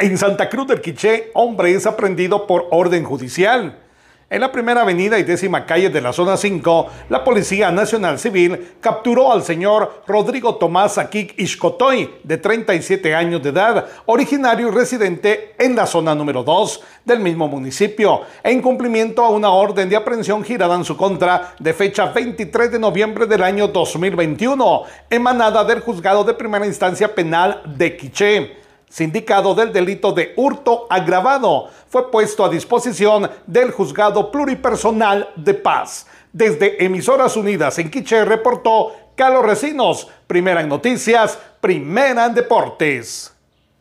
En Santa Cruz del Quiché, hombre es aprendido por orden judicial. En la primera avenida y décima calle de la zona 5, la Policía Nacional Civil capturó al señor Rodrigo Tomás Aquik Ishkotoy, de 37 años de edad, originario y residente en la zona número 2 del mismo municipio, en cumplimiento a una orden de aprehensión girada en su contra de fecha 23 de noviembre del año 2021, emanada del Juzgado de Primera Instancia Penal de Quiché sindicado del delito de hurto agravado, fue puesto a disposición del juzgado pluripersonal de paz. Desde Emisoras Unidas en Quiche reportó Carlos Recinos, primera en noticias, primera en deportes.